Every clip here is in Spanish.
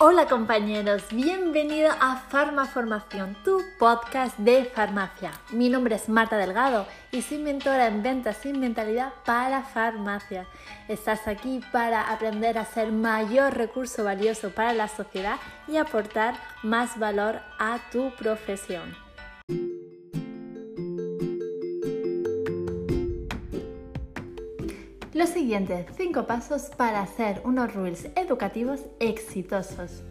Hola compañeros, bienvenido a Farmaformación, tu podcast de farmacia. Mi nombre es Marta Delgado y soy mentora en ventas sin mentalidad para farmacia. Estás aquí para aprender a ser mayor recurso valioso para la sociedad y aportar más valor a tu profesión. Los siguientes 5 pasos para hacer unos rules educativos exitosos.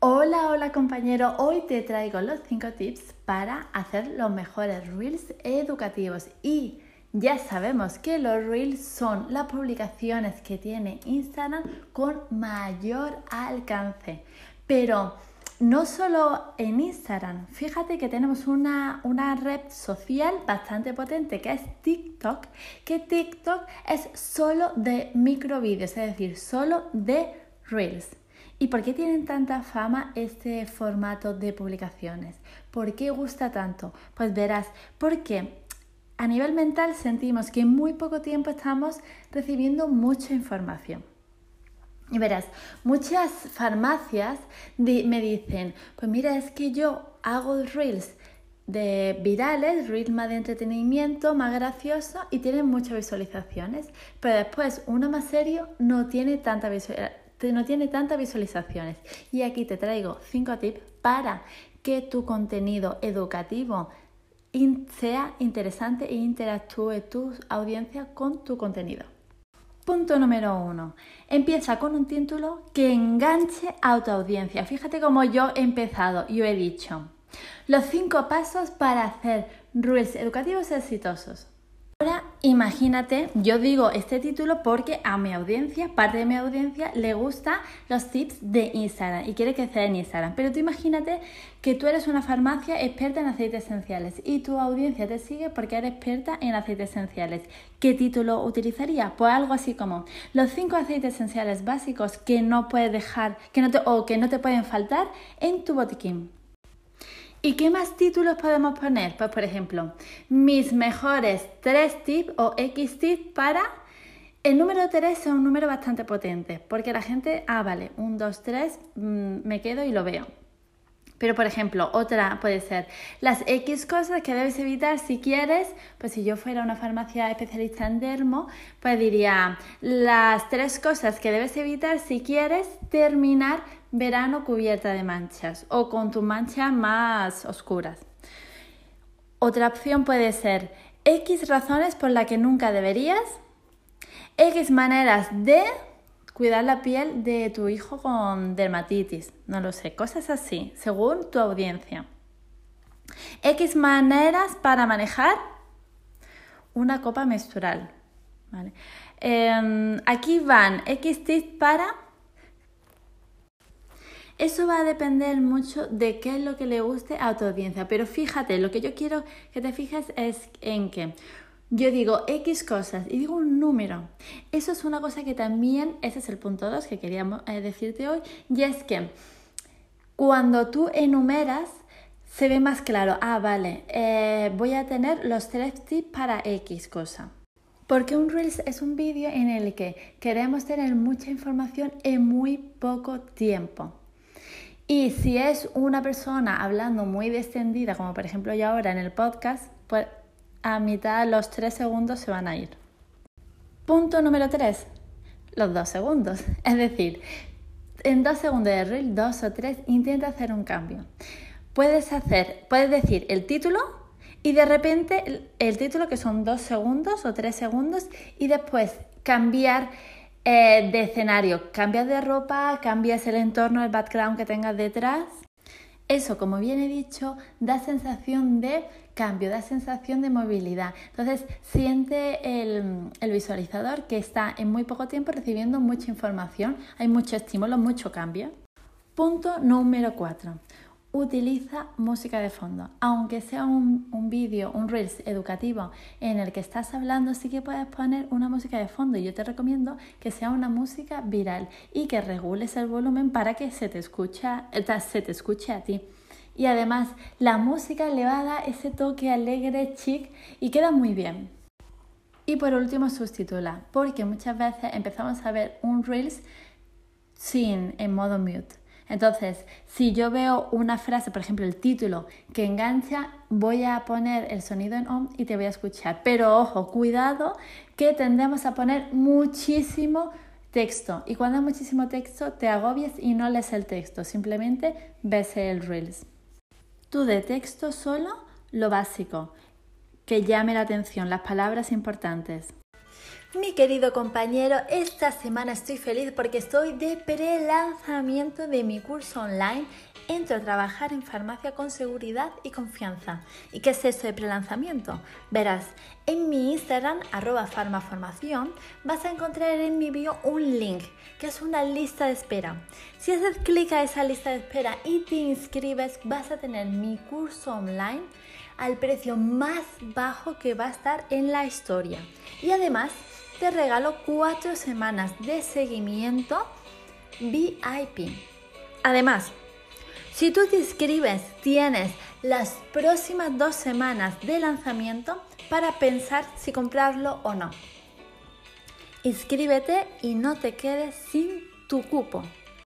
Hola, hola compañero, hoy te traigo los 5 tips para hacer los mejores reels educativos. Y ya sabemos que los reels son las publicaciones que tiene Instagram con mayor alcance, pero no solo en Instagram, fíjate que tenemos una, red social bastante potente que es TikTok, que TikTok es solo de microvídeos, es decir, solo de Reels. ¿Y por qué tienen tanta fama este formato de publicaciones? ¿Por qué gusta tanto? Pues verás, porque a nivel mental sentimos que en muy poco tiempo estamos recibiendo mucha información. Y verás, muchas farmacias me dicen, pues mira, es que yo hago reels de virales, reels más de entretenimiento, más gracioso y tienen muchas visualizaciones, pero después uno más serio no tiene, tanta no tiene tantas visualizaciones. Y aquí te traigo 5 tips para que tu contenido educativo sea interesante e interactúe tu audiencia con tu contenido. Punto número uno. Empieza con un título que enganche a tu audiencia. Fíjate cómo yo he empezado y he dicho los cinco pasos para hacer rules educativos exitosos. Ahora imagínate, yo digo este título porque a mi audiencia, parte de mi audiencia, le gusta los tips de Instagram y quiere sea en Instagram. Pero tú imagínate que tú eres una farmacia experta en aceites esenciales y tu audiencia te sigue porque eres experta en aceites esenciales. ¿Qué título utilizaría? Pues algo así como los cinco aceites esenciales básicos que no puedes dejar que no te, o que no te pueden faltar en tu botiquín. ¿Y qué más títulos podemos poner? Pues por ejemplo, mis mejores tres tips o X tips para... El número 3 es un número bastante potente, porque la gente, ah, vale, un, 2, 3, me quedo y lo veo. Pero, por ejemplo, otra puede ser las X cosas que debes evitar si quieres, pues si yo fuera una farmacia especialista en dermo, pues diría las tres cosas que debes evitar si quieres terminar verano cubierta de manchas o con tus manchas más oscuras. Otra opción puede ser X razones por las que nunca deberías, X maneras de cuidar la piel de tu hijo con dermatitis, no lo sé, cosas así, según tu audiencia. X maneras para manejar una copa menstrual. Em, aquí van X tips para... Eso va a depender mucho de qué es lo que le guste a tu audiencia, pero fíjate, lo que yo quiero que te fijes es en que yo digo X cosas y digo un número. Eso es una cosa que también, ese es el punto 2 que quería eh, decirte hoy, y es que cuando tú enumeras, se ve más claro, ah, vale, eh, voy a tener los tres tips para X cosa. Porque un Reels es un vídeo en el que queremos tener mucha información en muy poco tiempo. Y si es una persona hablando muy descendida, como por ejemplo yo ahora en el podcast, pues a mitad los 3 segundos se van a ir. Punto número 3, los 2 segundos. Es decir, en 2 segundos de reel, 2 o 3, intenta hacer un cambio. Puedes hacer, puedes decir el título y de repente el, título que son 2 segundos o 3 segundos y después cambiar eh, de escenario, cambias de ropa, cambias el entorno, el background que tengas detrás eso, como bien he dicho, da sensación de cambio, da sensación de movilidad. Entonces, siente el, el, visualizador que está en muy poco tiempo recibiendo mucha información, hay mucho estímulo, mucho cambio. Punto número 4 utiliza música de fondo. Aunque sea un, un vídeo, un Reels educativo en el que estás hablando, sí que puedes poner una música de fondo. Y yo te recomiendo que sea una música viral y que regules el volumen para que se te, escucha, eh, se te escuche a ti. Y además, la música le va a dar ese toque alegre, chic y queda muy bien. Y por último, sustitula, porque muchas veces empezamos a ver un Reels sin en modo mute. Entonces, si yo veo una frase, por ejemplo, el título que engancha, voy a poner el sonido en on y te voy a escuchar. Pero ojo, cuidado que tendemos a poner muchísimo texto. Y cuando hay muchísimo texto, te agobias y no lees el texto, simplemente ves el Reels. Tú de texto solo lo básico, que llame la atención, las palabras importantes. Mi querido compañero, esta semana estoy feliz porque estoy de pre-lanzamiento de mi curso online Entro a trabajar en farmacia con seguridad y confianza. ¿Y qué es eso de prelanzamiento? Verás, en mi Instagram, arroba farmaformación, vas a encontrar en mi bio un link, que es una lista de espera. Si haces clic a esa lista de espera y te inscribes, vas a tener mi curso online al precio más bajo que va a estar en la historia. Y además, te regalo cuatro semanas de seguimiento VIP. Además, si tú te inscribes, tienes las próximas dos semanas de lanzamiento para pensar si comprarlo o no. Inscríbete y no te quedes sin tu cupo.